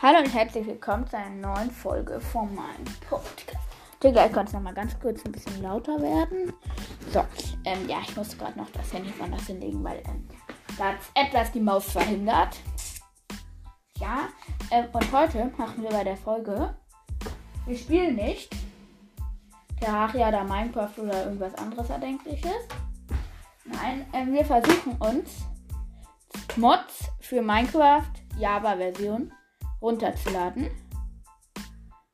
Hallo und herzlich willkommen zu einer neuen Folge von meinem Podcast. Okay, gleich kann es nochmal ganz kurz ein bisschen lauter werden. So, ähm, ja, ich muss gerade noch das Handy von das hinlegen, weil ähm, da hat etwas die Maus verhindert. Ja, ähm, und heute machen wir bei der Folge, wir spielen nicht Terraria oder Minecraft oder irgendwas anderes Erdenkliches. Nein, ähm, wir versuchen uns Mods für Minecraft Java-Version runterzuladen.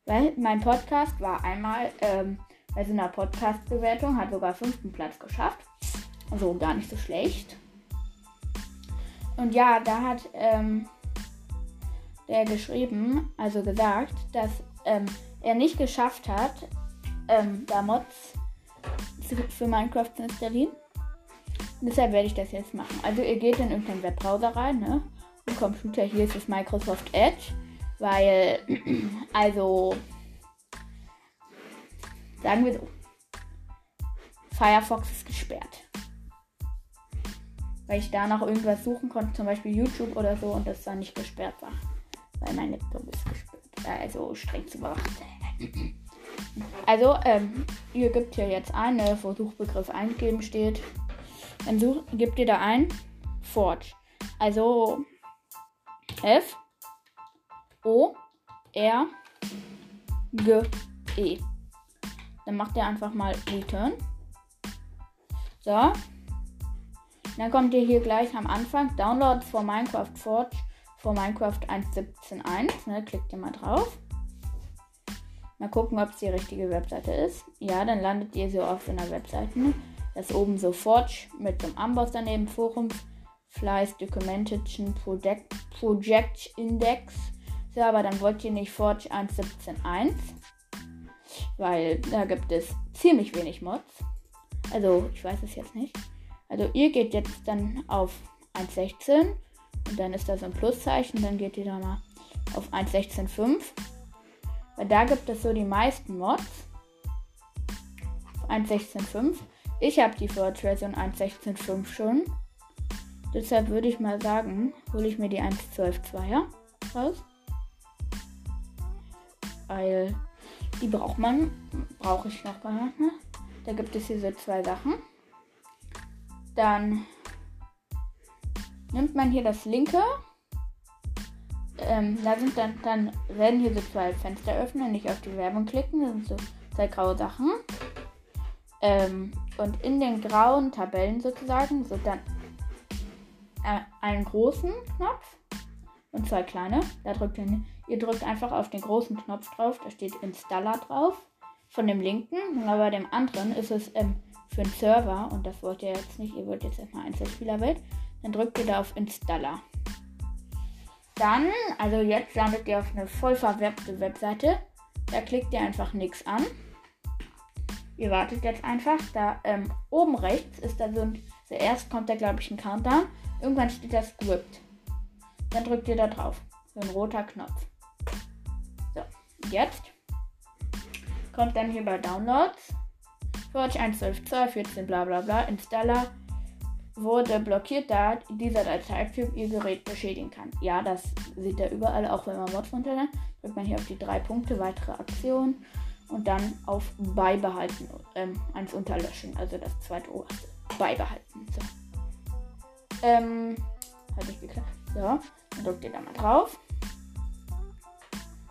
Weil mein Podcast war einmal ähm, bei so einer Podcast-Bewertung, hat sogar fünften Platz geschafft. Also gar nicht so schlecht. Und ja, da hat ähm, der geschrieben, also gesagt, dass ähm, er nicht geschafft hat, ähm, da Mods für Minecraft zu installieren. Deshalb werde ich das jetzt machen. Also ihr geht in irgendeinen Webbrowser rein, ne? Im Computer hier ist es Microsoft Edge, weil, also, sagen wir so, Firefox ist gesperrt. Weil ich da noch irgendwas suchen konnte, zum Beispiel YouTube oder so, und das dann nicht gesperrt war. Weil mein Laptop ist gesperrt. Also streng zu bewachen. Also, ähm, ihr gebt hier jetzt ein, ne, wo Suchbegriff eingeben steht. Dann such, gebt ihr da ein Forge. Also F O R G E. Dann macht ihr einfach mal Return. So. Dann kommt ihr hier gleich am Anfang Downloads for Minecraft Forge for Minecraft 1.17.1. Ne, klickt ihr mal drauf. Mal gucken, ob es die richtige Webseite ist. Ja, dann landet ihr so auf einer Webseite. Das ist oben so Forge mit dem Amboss daneben, Forum, Fleiß, Documentation, Project, Project Index. Aber dann wollt ihr nicht Forge 1.17.1, weil da gibt es ziemlich wenig Mods. Also, ich weiß es jetzt nicht. Also, ihr geht jetzt dann auf 1.16 und dann ist da so ein Pluszeichen, dann geht ihr da mal auf 1.16.5. Weil da gibt es so die meisten Mods. 1.16.5. Ich habe die Forge-Version 1.16.5 schon. Deshalb würde ich mal sagen, hole ich mir die 1.12.2er raus. Weil die braucht man, brauche ich noch. Ne? Da gibt es hier so zwei Sachen. Dann nimmt man hier das linke ähm, da sind dann, dann werden hier so zwei Fenster öffnen, nicht auf die Werbung klicken, das sind so zwei graue Sachen. Ähm, und in den grauen Tabellen sozusagen so dann einen großen Knopf und zwei kleine. Da drückt ihr, ihr drückt einfach auf den großen Knopf drauf, da steht Installer drauf von dem linken, aber bei dem anderen ist es ähm, für einen Server und das wollt ihr jetzt nicht, ihr wollt jetzt erstmal Einzelspielerwelt. Dann drückt ihr da auf Installer. Dann, also jetzt landet ihr auf eine voll verwerbte Webseite. Da klickt ihr einfach nichts an. Ihr wartet jetzt einfach. Da ähm, oben rechts ist da so ein. Zuerst kommt da, glaube ich, ein Countdown. Irgendwann steht da Script. Dann drückt ihr da drauf. So ein roter Knopf. So, jetzt kommt dann hier bei Downloads. Forge 1.12.2, 14, bla bla bla, Installer wurde blockiert, da dieser Dateityp ihr Gerät beschädigen kann. Ja, das sieht er überall, auch wenn man Mods runterlädt. Drückt man hier auf die drei Punkte, weitere Aktionen und dann auf Beibehalten, ähm, eins unterlöschen, also das zweite oberste. Beibehalten. So. Ähm, hat nicht geklappt. So, dann drückt ihr da mal drauf.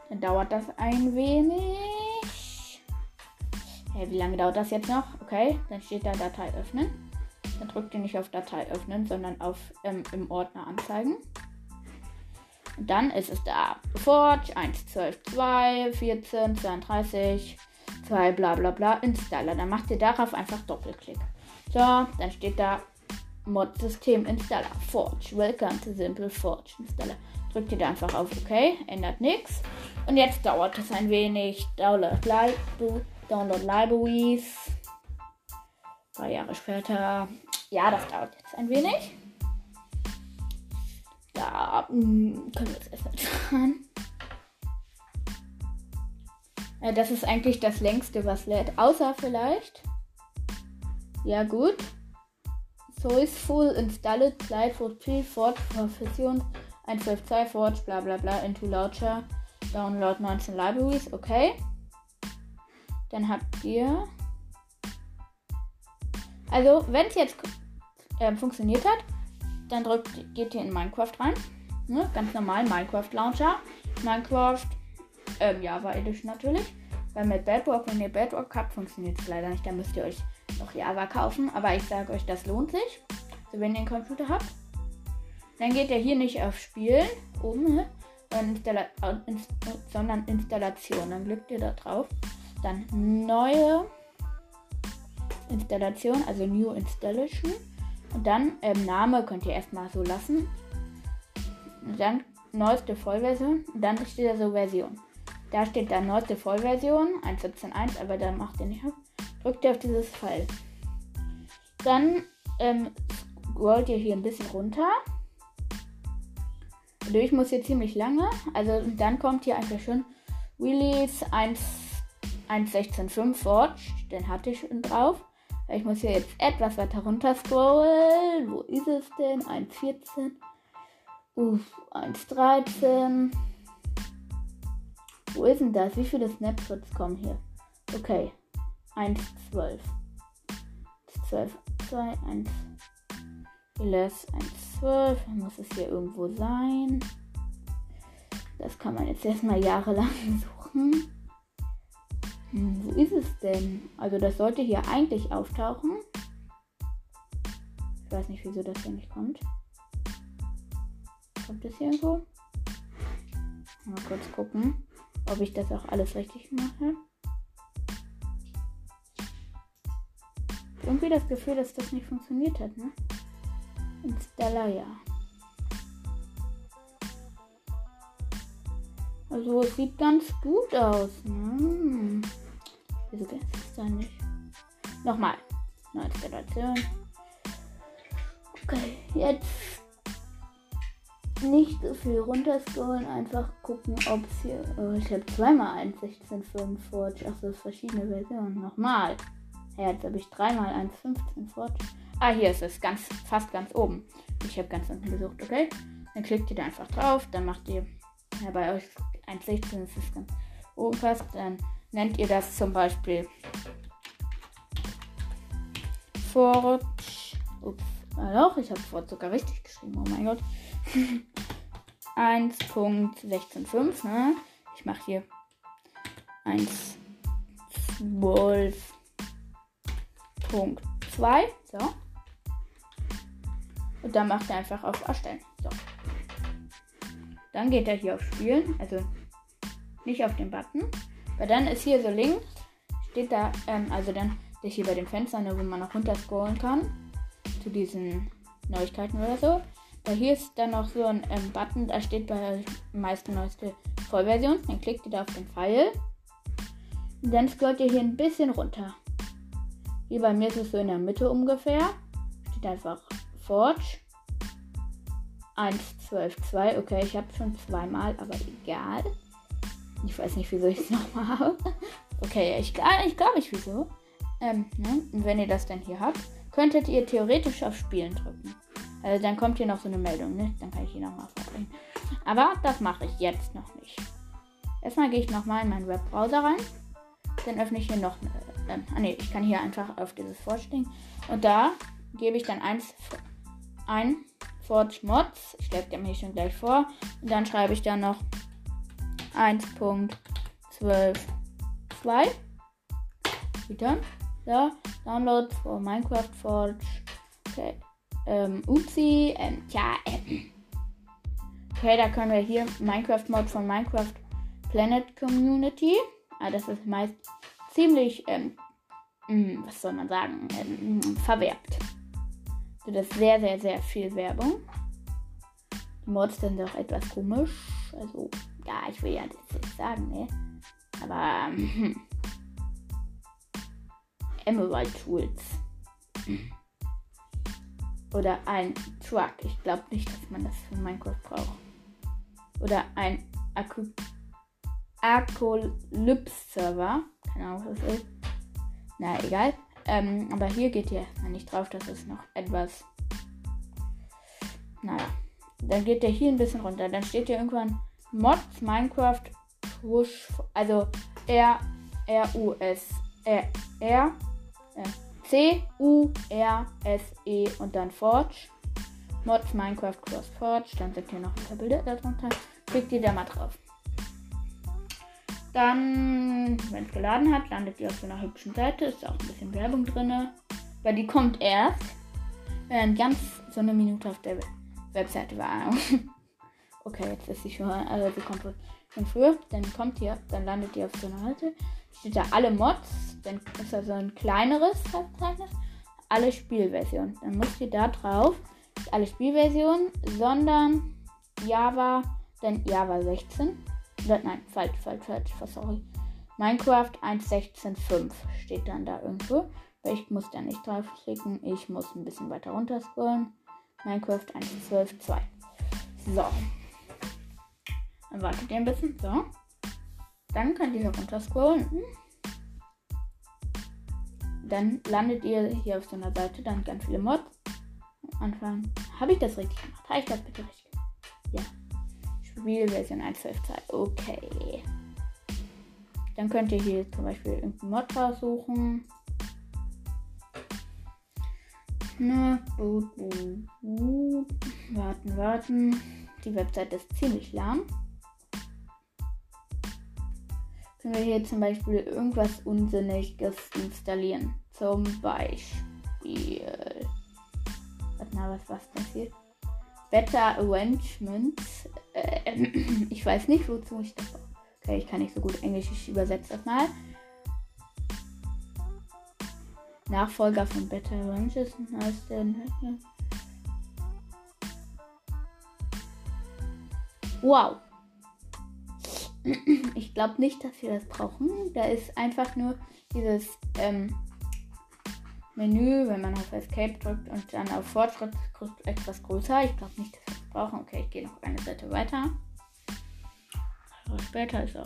Dann dauert das ein wenig. Hey, wie lange dauert das jetzt noch? Okay, dann steht da Datei öffnen. Dann drückt ihr nicht auf Datei öffnen, sondern auf ähm, im Ordner anzeigen. Und dann ist es da. Forge 1, 12, 2, 14, 32, 2, bla bla bla, Installer. Dann macht ihr darauf einfach Doppelklick. So, dann steht da Mod System Installer Forge. Welcome to Simple Forge Installer. Drückt ihr da einfach auf OK, ändert nichts. Und jetzt dauert es ein wenig. Download, Li Download Libraries. Drei Jahre später. Ja, das dauert jetzt ein wenig. Da hm, können wir jetzt erstmal. Ja, das ist eigentlich das längste, was lädt. Außer vielleicht. Ja, gut. So ist full installed slide for P Ford Profession 1.12.2 Forge, bla bla bla, into Launcher, Download 19 Libraries, okay. Dann habt ihr. Also, wenn es jetzt äh, funktioniert hat, dann drückt, geht ihr in Minecraft rein. Ne? Ganz normal Minecraft Launcher. Minecraft ähm, Java Edition natürlich. Weil mit Bedrock, wenn ihr Bedrock habt, funktioniert es leider nicht. Dann müsst ihr euch noch Java kaufen. Aber ich sage euch, das lohnt sich. So, wenn ihr einen Computer habt. Dann geht ihr hier nicht auf Spielen oben, ne? Installa sondern Installation. Dann klickt ihr da drauf. Dann neue Installation, also New Installation. Und dann ähm, Name könnt ihr erstmal so lassen. Und dann neueste Vollversion. Und dann steht da so Version. Da steht dann neueste Vollversion 1.17.1, aber da macht ihr nicht auf. Drückt ihr auf dieses Pfeil. Dann ähm, scrollt ihr hier ein bisschen runter. Durch muss hier ziemlich lange. Also dann kommt hier einfach schon Release 1.16.5 Forge. Den hatte ich schon drauf. Ich muss hier jetzt etwas weiter runter scrollen. Wo ist es denn? 1.14. Uff, 1.13. Wo ist denn das? Wie viele Snapshots kommen hier? Okay. 1.12. 12, 2, 1. 11, 1, 12. Muss es hier irgendwo sein. Das kann man jetzt erstmal jahrelang suchen. Hm, wo ist es denn? Also das sollte hier eigentlich auftauchen. Ich weiß nicht, wieso das hier nicht kommt. Kommt das hier irgendwo? Mal kurz gucken, ob ich das auch alles richtig mache. Irgendwie das Gefühl, dass das nicht funktioniert hat, ne? Installer, ja. Also es sieht ganz gut aus. Ne? Wieso geht es da nicht? Nochmal. Neue Installation. Okay, jetzt nicht so viel runterscrollen, einfach gucken, ob es hier. Oh, ich habe zweimal 1.16.5 Forge. Achso, verschiedene Versionen. Nochmal. Ja, jetzt habe ich dreimal 1.15 Forge. Ah, hier ist es. Ganz, fast ganz oben. Ich habe ganz unten gesucht, okay? Dann klickt ihr da einfach drauf. Dann macht ihr. Ja, bei euch 1.16 ist es ganz oben fast. Dann nennt ihr das zum Beispiel Forge. Ups, ah doch, ich habe Forge sogar richtig geschrieben. Oh mein Gott. 1.16.5, ne? Ich mache hier 1.12.2. So. Und dann macht er einfach auf Erstellen. So. Dann geht er hier auf Spielen. Also nicht auf den Button. Weil dann ist hier so links, steht da, ähm, also dann ist hier bei den Fenstern, wo man noch runter scrollen kann. Zu diesen Neuigkeiten oder so. Weil hier ist dann noch so ein ähm, Button, da steht bei der meisten neueste Vollversion. Dann klickt ihr da auf den Pfeil. Und dann scrollt ihr hier ein bisschen runter. Hier bei mir ist es so in der Mitte ungefähr. Steht einfach Forge. 1, 12, 2. Okay, ich habe schon zweimal, aber egal. Ich weiß nicht, wieso ich es nochmal habe. Okay, ich, ich glaube nicht wieso. Ähm, ne? Und wenn ihr das dann hier habt, könntet ihr theoretisch auf Spielen drücken. Also dann kommt hier noch so eine Meldung, ne? Dann kann ich hier nochmal vorbringen. Aber das mache ich jetzt noch nicht. Erstmal gehe ich nochmal in meinen Webbrowser rein. Dann öffne ich hier noch. Äh, ah ne, ich kann hier einfach auf dieses Forge-Ding. Und da gebe ich dann eins ein Forge Mods. Ich dem hier schon gleich vor. Und dann schreibe ich da noch 1.12.2. Wieder. So, Download for Minecraft Forge. Okay. Ähm, Upsi. Ähm, tja, ähm. Okay, da können wir hier Minecraft Mod von Minecraft Planet Community. Ah, das ist meist ziemlich, ähm, mh, hm, was soll man sagen, ähm, verwerbt. Das ist sehr, sehr, sehr viel Werbung. Die Mods sind auch etwas komisch. Also, ja, ich will ja das jetzt sagen, ne? Aber, ähm, Emerald Tools. Oder ein Truck. Ich glaube nicht, dass man das für Minecraft braucht. Oder ein Akku Apocalypse-Server. Keine Ahnung, was das ist. Na, egal. Ähm, aber hier geht ihr nicht drauf. Das ist noch etwas. Naja. dann geht der hier ein bisschen runter. Dann steht hier irgendwann Mods Minecraft Push, also R R U S R R C U R S E und dann Forge. Mods Minecraft Cross Forge, dann sind hier noch ein paar Bilder darunter. Klickt ihr da mal drauf. Dann, wenn es geladen hat, landet ihr auf so einer hübschen Seite. Ist auch ein bisschen Werbung drin. Weil die kommt erst, wenn ganz so eine Minute auf der Webseite war. okay, jetzt ist sie schon, also sie kommt von früher. Dann kommt ihr, dann landet ihr auf so einer Seite. Steht da alle Mods. Dann ist da so ein kleineres Verzeichnis. Alle Spielversionen. Dann müsst ihr da drauf, alle Spielversionen, sondern Java, dann Java 16 Nein, falsch, falsch, falsch, sorry. Minecraft 1.16.5 steht dann da irgendwo. Ich muss da nicht draufklicken. Ich muss ein bisschen weiter runter scrollen. Minecraft 1.12.2. So. Dann wartet ihr ein bisschen. So. Dann könnt ihr hier runter scrollen. Dann landet ihr hier auf so einer Seite. Dann ganz viele Mods. Am Anfang. Habe ich das richtig gemacht? Habe ich das bitte richtig gemacht? Ja. Spielversion 1.12.2. Okay. Dann könnt ihr hier zum Beispiel irgendeinen Mod raussuchen. Na, gut, gut, gut. Warten, warten. Die Webseite ist ziemlich lahm. Können wir hier zum Beispiel irgendwas Unsinniges installieren. Zum Beispiel. Warte mal, was war das hier? Better Arrangements. Äh, ich weiß nicht, wozu ich das. Okay, ich kann nicht so gut Englisch, ich übersetze das mal. Nachfolger von Better Arrangements heißt denn. Wow. Ich glaube nicht, dass wir das brauchen. Da ist einfach nur dieses ähm, Menü, wenn man auf Escape drückt und dann auf Fortschritt etwas größer. Ich glaube nicht, dass wir brauchen. Okay, ich gehe noch eine Seite weiter. Aber später ist er.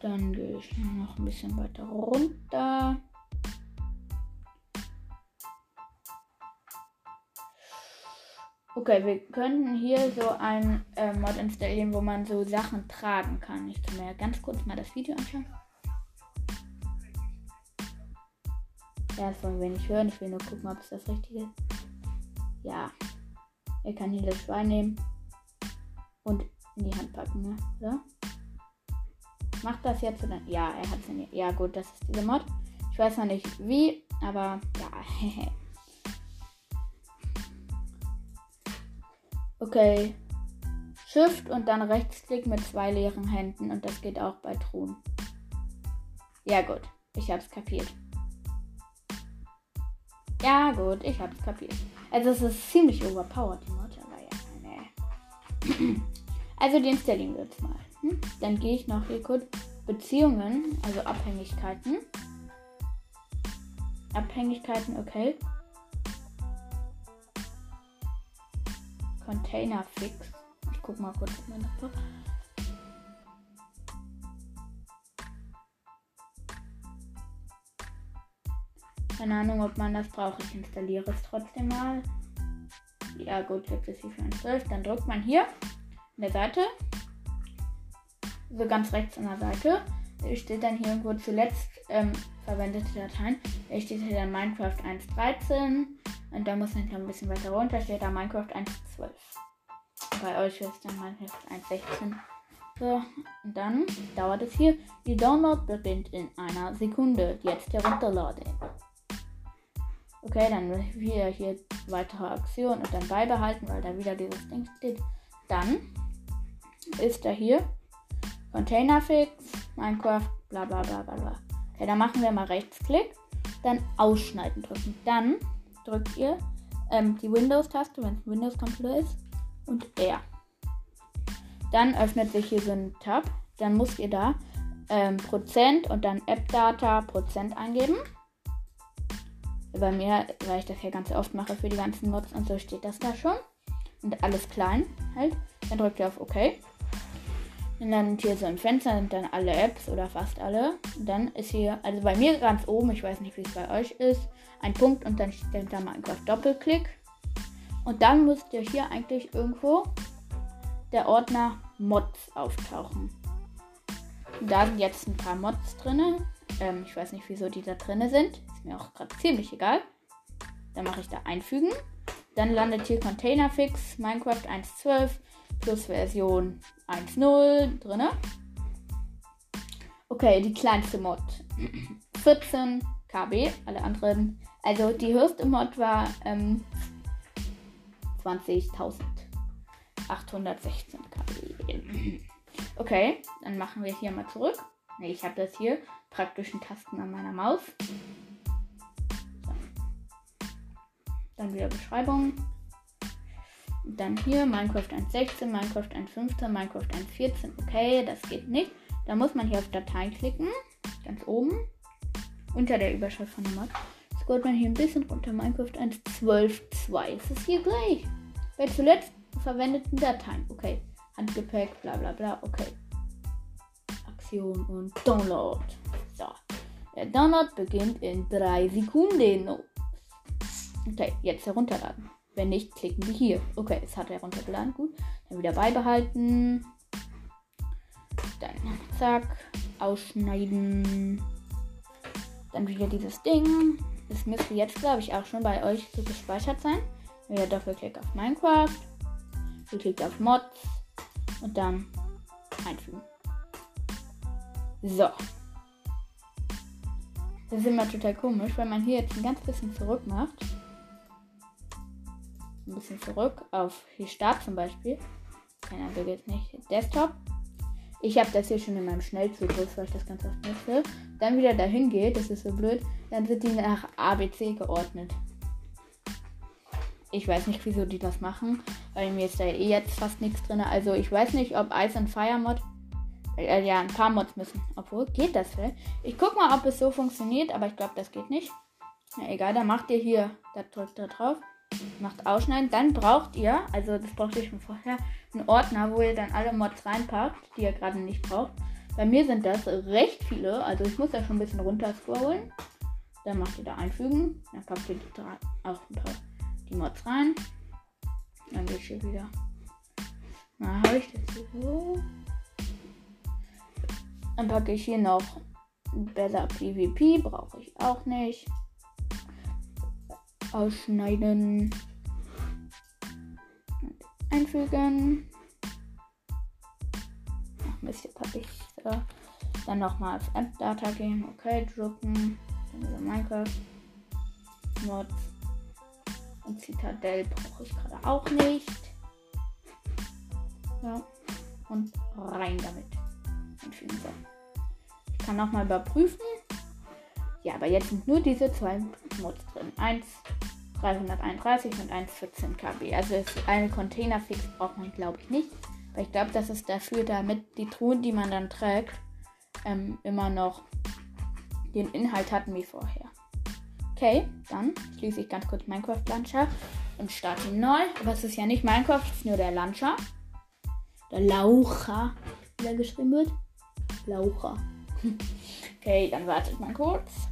Dann gehe ich noch ein bisschen weiter runter. Okay, wir könnten hier so ein äh, Mod installieren, wo man so Sachen tragen kann. Ich kann mir ganz kurz mal das Video anschauen. Ja, das wollen wir nicht hören. Ich will nur gucken, ob es das Richtige ist. Ja. Er kann hier das Schwein nehmen und in die Hand packen, ne? Oder? Macht das jetzt oder? Ja, er hat es in die. Ja, gut, das ist dieser Mod. Ich weiß noch nicht wie, aber ja. okay. Shift und dann Rechtsklick mit zwei leeren Händen und das geht auch bei Truhen. Ja, gut. Ich hab's kapiert. Ja, gut, ich hab's kapiert. Also, es ist ziemlich overpowered, die Mod, aber ja, ne. Also, die installieren wir jetzt mal. Hm? Dann gehe ich noch hier kurz Beziehungen, also Abhängigkeiten. Abhängigkeiten, okay. Container Fix. Ich guck mal kurz, ob man das Keine Ahnung, ob man das braucht. Ich installiere es trotzdem mal. Ja gut, jetzt ist für ein 12. Dann drückt man hier an der Seite. So ganz rechts an der Seite. Steht dann hier irgendwo zuletzt ähm, verwendete Dateien. Da steht hier dann Minecraft 1.13. Und da muss man hier ein bisschen weiter runter. Steht da Minecraft 1.12. Bei euch ist dann Minecraft 1.16. So, und dann dauert es hier. Die Download beginnt in einer Sekunde. Jetzt herunterladen. Okay, dann wieder hier weitere Aktion und dann beibehalten, weil da wieder dieses Ding steht. Dann ist da hier Containerfix, Minecraft, bla bla bla bla bla. Okay, dann machen wir mal Rechtsklick, dann Ausschneiden drücken. Dann drückt ihr ähm, die Windows-Taste, wenn es ein Windows-Computer ist, und R. Dann öffnet sich hier so ein Tab. Dann müsst ihr da ähm, Prozent und dann App-Data Prozent eingeben bei mir, weil ich das ja ganz oft mache für die ganzen Mods und so, steht das da schon. Und alles klein halt. Dann drückt ihr auf OK. Dann landet hier so ein Fenster, sind dann alle Apps oder fast alle. Und dann ist hier, also bei mir ganz oben, ich weiß nicht, wie es bei euch ist, ein Punkt und dann steht da Minecraft Doppelklick. Und dann müsste hier eigentlich irgendwo der Ordner Mods auftauchen. Und da sind jetzt ein paar Mods drin. Ähm, ich weiß nicht, wieso die da drin sind. Mir auch gerade ziemlich egal. Dann mache ich da einfügen. Dann landet hier Containerfix Minecraft 1.12 plus Version 1.0 drin. Okay, die kleinste Mod. 14 KB, alle anderen. Also die höchste Mod war ähm, 20.816 KB. Okay, dann machen wir hier mal zurück. Ne, ich habe das hier praktischen Tasten an meiner Maus. Dann wieder Beschreibung. Dann hier Minecraft 1.16, Minecraft 1.15, Minecraft 1.14. Okay, das geht nicht. Da muss man hier auf Datei klicken. Ganz oben. Unter der Überschrift von der Mod. Scrollt man hier ein bisschen runter. Minecraft 1.12.2. Ist es hier gleich? Bei zuletzt verwendeten Dateien. Okay. Handgepäck, bla bla bla. Okay. Aktion und Download. So. Der Download beginnt in 3 Sekunden. Okay, jetzt herunterladen. Wenn nicht, klicken wir hier. Okay, es hat heruntergeladen. Gut. Dann wieder beibehalten. Dann zack. Ausschneiden. Dann wieder dieses Ding. Das müsste jetzt, glaube ich, auch schon bei euch so gespeichert sein. Wieder Doppelklick auf Minecraft. Klickt auf Mods. Und dann einfügen. So. Das ist immer total komisch, wenn man hier jetzt ein ganz bisschen zurück macht ein bisschen zurück auf hier Start zum Beispiel. Keine Ahnung, jetzt nicht. Desktop. Ich habe das hier schon in meinem Schnellzugriff, weil ich das ganz oft nutze. Dann wieder dahin geht, das ist so blöd. Dann sind die nach ABC geordnet. Ich weiß nicht, wieso die das machen, weil mir ist da eh jetzt fast nichts drin. Also ich weiß nicht, ob Ice and Fire Mod. Äh, ja, ein paar Mods müssen. Obwohl, geht das vielleicht? Ich guck mal, ob es so funktioniert, aber ich glaube, das geht nicht. Na egal, dann macht ihr hier, da drückt da drauf macht ausschneiden. Dann braucht ihr, also das brauchte ich schon vorher, einen Ordner, wo ihr dann alle Mods reinpackt, die ihr gerade nicht braucht. Bei mir sind das recht viele, also ich muss da schon ein bisschen runter scrollen. Dann macht ihr da einfügen. Dann packt ihr da auch ein paar die Mods rein. Dann ich hier wieder. Na, habe ich das so? Dann packe ich hier noch besser PvP, brauche ich auch nicht ausschneiden. Einfügen. Ach Mist, jetzt habe ich äh, dann nochmal auf App Data gehen. Okay, drucken. Dann wieder Minecraft. Mods. Und Citadel brauche ich gerade auch nicht. Ja. Und rein damit. Einfügen. So. Ich kann nochmal überprüfen. Ja, aber jetzt sind nur diese zwei Mods drin. 1 331 und 114 KB. Also eine Containerfix braucht man, glaube ich, nicht. Weil ich glaube, das ist dafür, damit die Truhen, die man dann trägt, ähm, immer noch den Inhalt hatten wie vorher. Okay, dann schließe ich ganz kurz Minecraft Launcher und starte neu. Aber es ist ja nicht Minecraft, es ist nur der Launcher. Der Laucher, wie der geschrieben wird. Laucher. okay, dann wartet man kurz.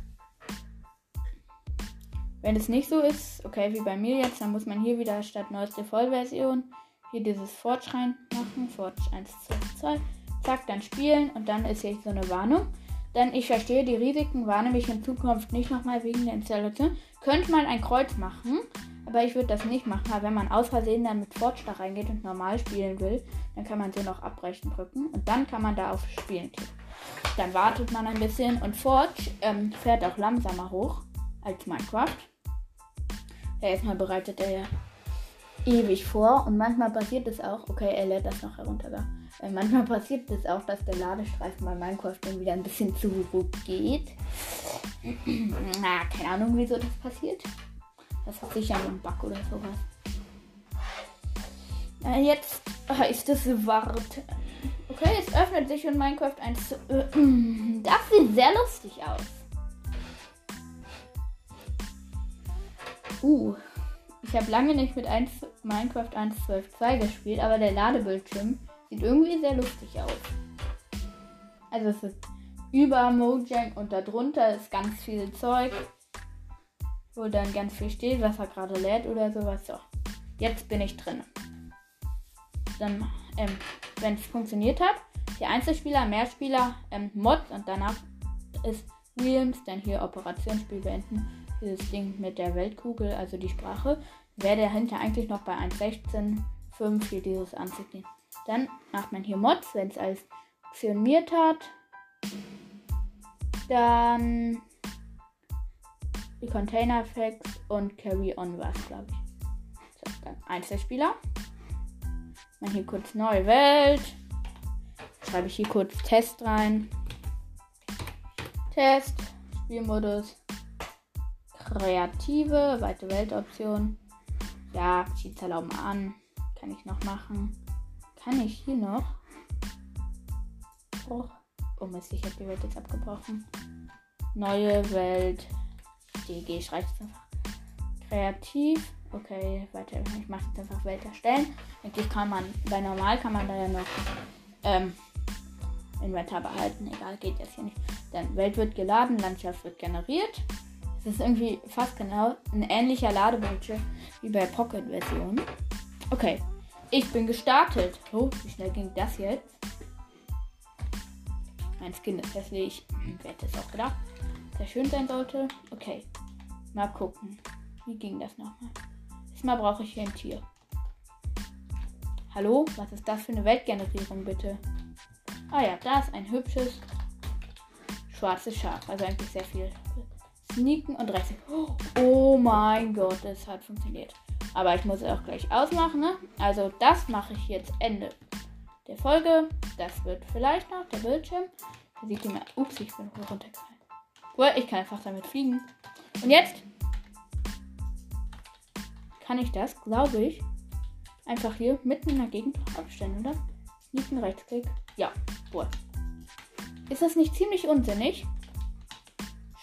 Wenn es nicht so ist, okay, wie bei mir jetzt, dann muss man hier wieder statt neueste Vollversion hier dieses Forge rein machen. Forge 1, 2, 2. Zack, dann spielen und dann ist hier so eine Warnung. Denn ich verstehe, die Risiken warne mich in Zukunft nicht nochmal wegen der Installation. Könnte man ein Kreuz machen, aber ich würde das nicht machen. Aber wenn man aus Versehen dann mit Forge da reingeht und normal spielen will, dann kann man so noch abbrechen drücken und dann kann man da auf Spielen klicken. Dann wartet man ein bisschen und Forge ähm, fährt auch langsamer hoch als Minecraft. Erstmal bereitet er ewig vor und manchmal passiert es auch, okay, er lädt das noch herunter. Da. Äh, manchmal passiert es auch, dass der Ladestreifen bei Minecraft dann wieder ein bisschen zurückgeht. Na, keine Ahnung, wieso das passiert. Das hat sicher ein Bug oder sowas. Äh, jetzt heißt es warten. Okay, es öffnet sich und Minecraft 1. Äh, das sieht sehr lustig aus. Uh, ich habe lange nicht mit 1, Minecraft 1.12.2 gespielt, aber der Ladebildschirm sieht irgendwie sehr lustig aus. Also es ist über Mojang und darunter ist ganz viel Zeug, wo dann ganz viel steht, was er gerade lädt oder sowas. So. Jetzt bin ich drin. Dann, ähm, wenn es funktioniert hat, die Einzelspieler, Mehrspieler, ähm, Mods und danach ist Williams, dann hier Operationsspiel beenden. Dieses Ding mit der Weltkugel, also die Sprache. Wäre dahinter eigentlich noch bei 1.16.5 hier dieses anzugehen. Dann macht man hier Mods, wenn es alles funktioniert hat. Dann die Container Facts und Carry On was, glaube ich. So, dann Einzelspieler. Man hier kurz neue Welt. Schreibe ich hier kurz Test rein. Test, Spielmodus, kreative, weite Weltoption. Ja, Cheats erlauben an. Kann ich noch machen. Kann ich hier noch? Oh, oh Mist, ich habe die Welt jetzt abgebrochen. Neue Welt. DG schreibt es einfach. Kreativ. Okay, weiter. Ich mache jetzt einfach Welt erstellen. Eigentlich kann man, bei normal kann man da ja noch ähm, Inventar behalten. Egal, geht jetzt hier nicht. Dann Welt wird geladen, Landschaft wird generiert. Es ist irgendwie fast genau ein ähnlicher Ladebildschirm wie bei Pocket-Version. Okay, ich bin gestartet. Oh, wie schnell ging das jetzt? Mein Skin ist hässlich. Wer hätte es auch gedacht? Sehr schön sein sollte. Okay, mal gucken. Wie ging das nochmal? Diesmal brauche ich hier ein Tier. Hallo? Was ist das für eine Weltgenerierung, bitte? Ah ja, da ist ein hübsches schwarzes Schaf. Also eigentlich sehr viel. Sneaken und rechts. Oh mein Gott, das hat funktioniert. Aber ich muss es auch gleich ausmachen, ne? Also das mache ich jetzt Ende der Folge. Das wird vielleicht noch der Bildschirm. Da sieht immer. Ups, ich bin runtergefallen. Cool, ich kann einfach damit fliegen. Und jetzt kann ich das, glaube ich, einfach hier mitten in der Gegend aufstellen, oder? Sneaken, Rechtsklick. Ja, wohl. Ist das nicht ziemlich unsinnig?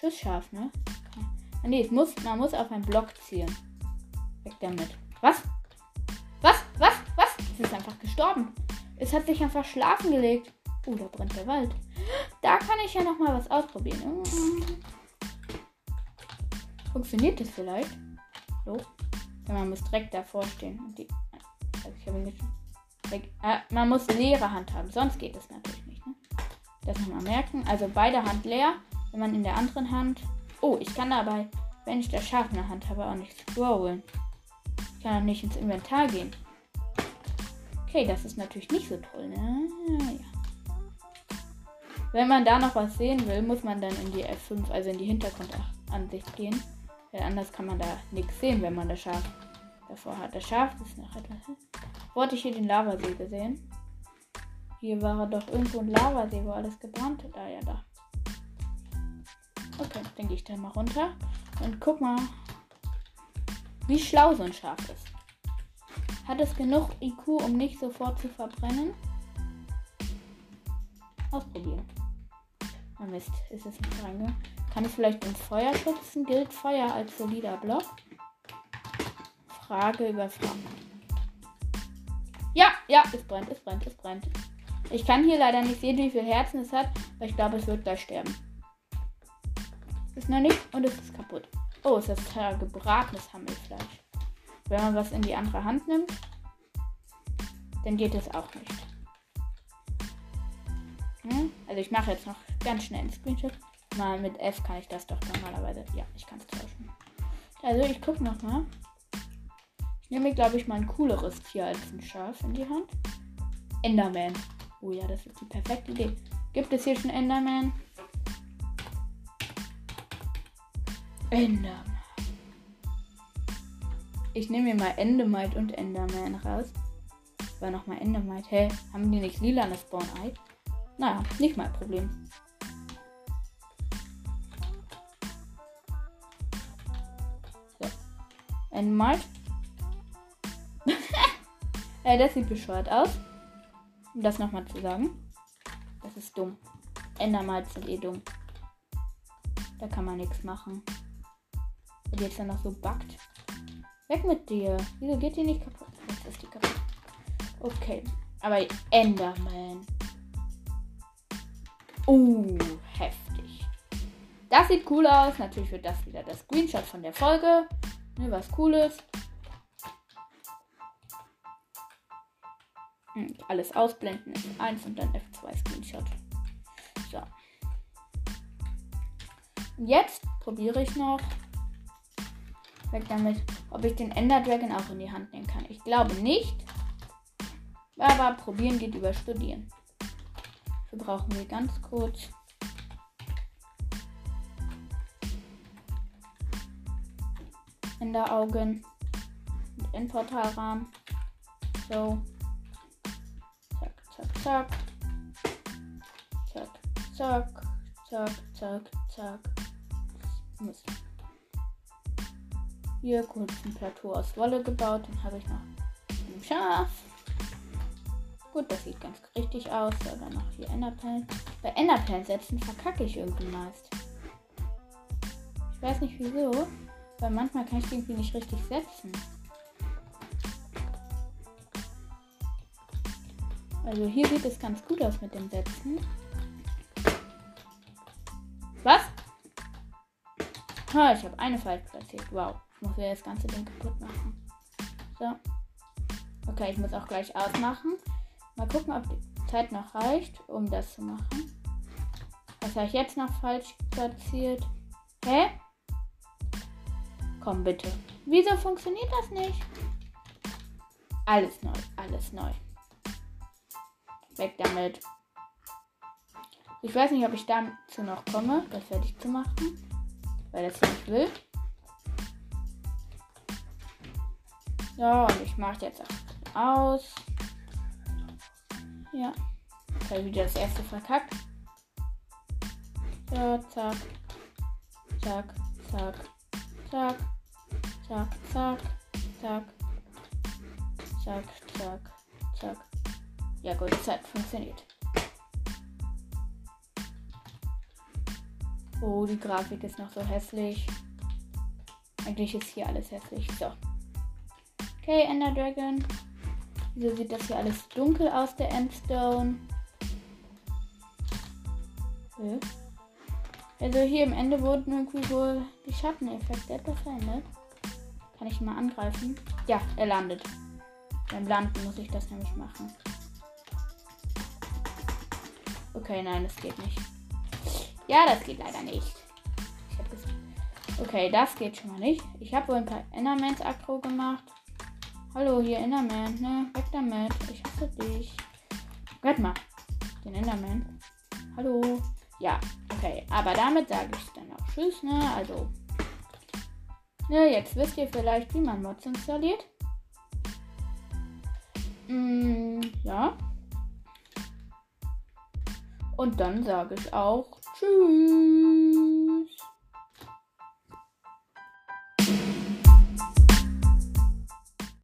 Schuss scharf, ne? Ah, nee, muss, man muss auf einen Block zielen. Weg damit. Was? Was? Was? Was? Es ist einfach gestorben. Es hat sich einfach schlafen gelegt. Oh, da brennt der Wald. Da kann ich ja noch mal was ausprobieren. Funktioniert das vielleicht? So. Ja, man muss direkt davor stehen. Die, also ich ihn äh, man muss leere Hand haben, sonst geht es natürlich nicht. Ne? Das nochmal merken. Also beide Hand leer. Wenn man in der anderen Hand. Oh, ich kann dabei, wenn ich das Schaf in der Hand habe, auch nicht scrollen. Ich kann auch nicht ins Inventar gehen. Okay, das ist natürlich nicht so toll, ne? Ja. Wenn man da noch was sehen will, muss man dann in die F5, also in die Hintergrundansicht gehen. Weil anders kann man da nichts sehen, wenn man das Schaf davor hat. Das Schaf ist noch etwas. Wo hatte ich hier den Lavasee gesehen? Hier war doch irgendwo ein Lavasee, wo alles gebrannt hat. Ah ja, da. Okay, dann gehe ich da mal runter und guck mal, wie schlau so ein Schaf ist. Hat es genug IQ, um nicht sofort zu verbrennen? Ausprobieren. Oh Mist, ist es nicht reingegangen. Kann ich vielleicht im Feuer schützen? Gilt Feuer als solider Block? Frage überfragt. Ja, ja, es brennt, es brennt, es brennt. Ich kann hier leider nicht sehen, wie viele Herzen es hat, aber ich glaube, es wird gleich sterben. Ist noch nicht und es ist kaputt. Oh, ist äh, gebratenes Hammelfleisch. Wenn man was in die andere Hand nimmt, dann geht es auch nicht. Hm? Also ich mache jetzt noch ganz schnell einen Screenshot. Mal mit F kann ich das doch normalerweise. Ja, ich kann es tauschen. Also ich gucke nochmal nehme mir, glaube ich, mal ein cooleres Tier als ein Schaf in die Hand. Enderman. Oh ja, das ist die perfekte Idee. Gibt es hier schon Enderman? Enderman. Ich nehme mir mal Endemite und Enderman raus. War nochmal Endemite. Hä? Haben die nicht lila eine Spawn-Ei? Naja, nicht mal Problem. So. Endemite. Äh, das sieht bescheuert aus. Um das nochmal zu sagen. Das ist dumm. Endermals sind eh dumm. Da kann man nichts machen. Und jetzt dann noch so backt. Weg mit dir. Wieso geht die nicht kaputt? Jetzt ist die kaputt. Okay. Aber Enderman. Uh, heftig. Das sieht cool aus. Natürlich wird das wieder der Screenshot von der Folge. Ne, was cooles. Hm, alles ausblenden, F1 und dann F2 Screenshot. So. Und jetzt probiere ich noch weg damit, ob ich den Ender Dragon auch in die Hand nehmen kann. Ich glaube nicht. Aber probieren geht über studieren. Dafür brauchen wir ganz kurz Enderaugen und Endportalrahmen. So. Zack, zack, zack. Zack, zack, zack, zack, zack. Mist. Hier kurz ein Plateau aus Wolle gebaut. Dann habe ich noch ein Schaf. Gut, das sieht ganz richtig aus. Dann noch hier Enderperlen. Bei Enderperlen setzen verkacke ich irgendwie meist. Ich weiß nicht wieso, weil manchmal kann ich irgendwie nicht richtig setzen. Also hier sieht es ganz gut aus mit dem Setzen. Was? Ha, ich habe eine falsch platziert. Wow. Muss ja das ganze Ding kaputt machen. So. Okay, ich muss auch gleich ausmachen. Mal gucken, ob die Zeit noch reicht, um das zu machen. Was habe ich jetzt noch falsch platziert? Hä? Komm bitte. Wieso funktioniert das nicht? Alles neu, alles neu. Weg damit. Ich weiß nicht, ob ich dazu noch komme, das ich zu machen, weil das nicht will. So, und ich mache jetzt auch aus. Ja. Ich habe wieder das erste verkackt. So, zack. Zack, zack, zack. Zack, zack, zack. Zack, zack, zack. Ja gut, es funktioniert. Oh, die Grafik ist noch so hässlich. Eigentlich ist hier alles hässlich. So. Okay, Ender Dragon. Wieso sieht das hier alles dunkel aus, der Endstone? Okay. Also hier im Ende wurden irgendwie wohl die Schatteneffekte etwas verändert. Kann ich ihn mal angreifen? Ja, er landet. Beim Landen muss ich das nämlich machen. Okay, nein, das geht nicht. Ja, das geht leider nicht. Okay, das geht schon mal nicht. Ich habe wohl ein paar Endermans Akro gemacht. Hallo, hier Enderman, ne? Weg damit. Ich hasse dich. Hört mal. Den Enderman. Hallo. Ja, okay. Aber damit sage ich dann auch Tschüss, ne? Also. Ne, jetzt wisst ihr vielleicht, wie man Mods installiert. Mm, ja. Und dann sage ich auch Tschüss.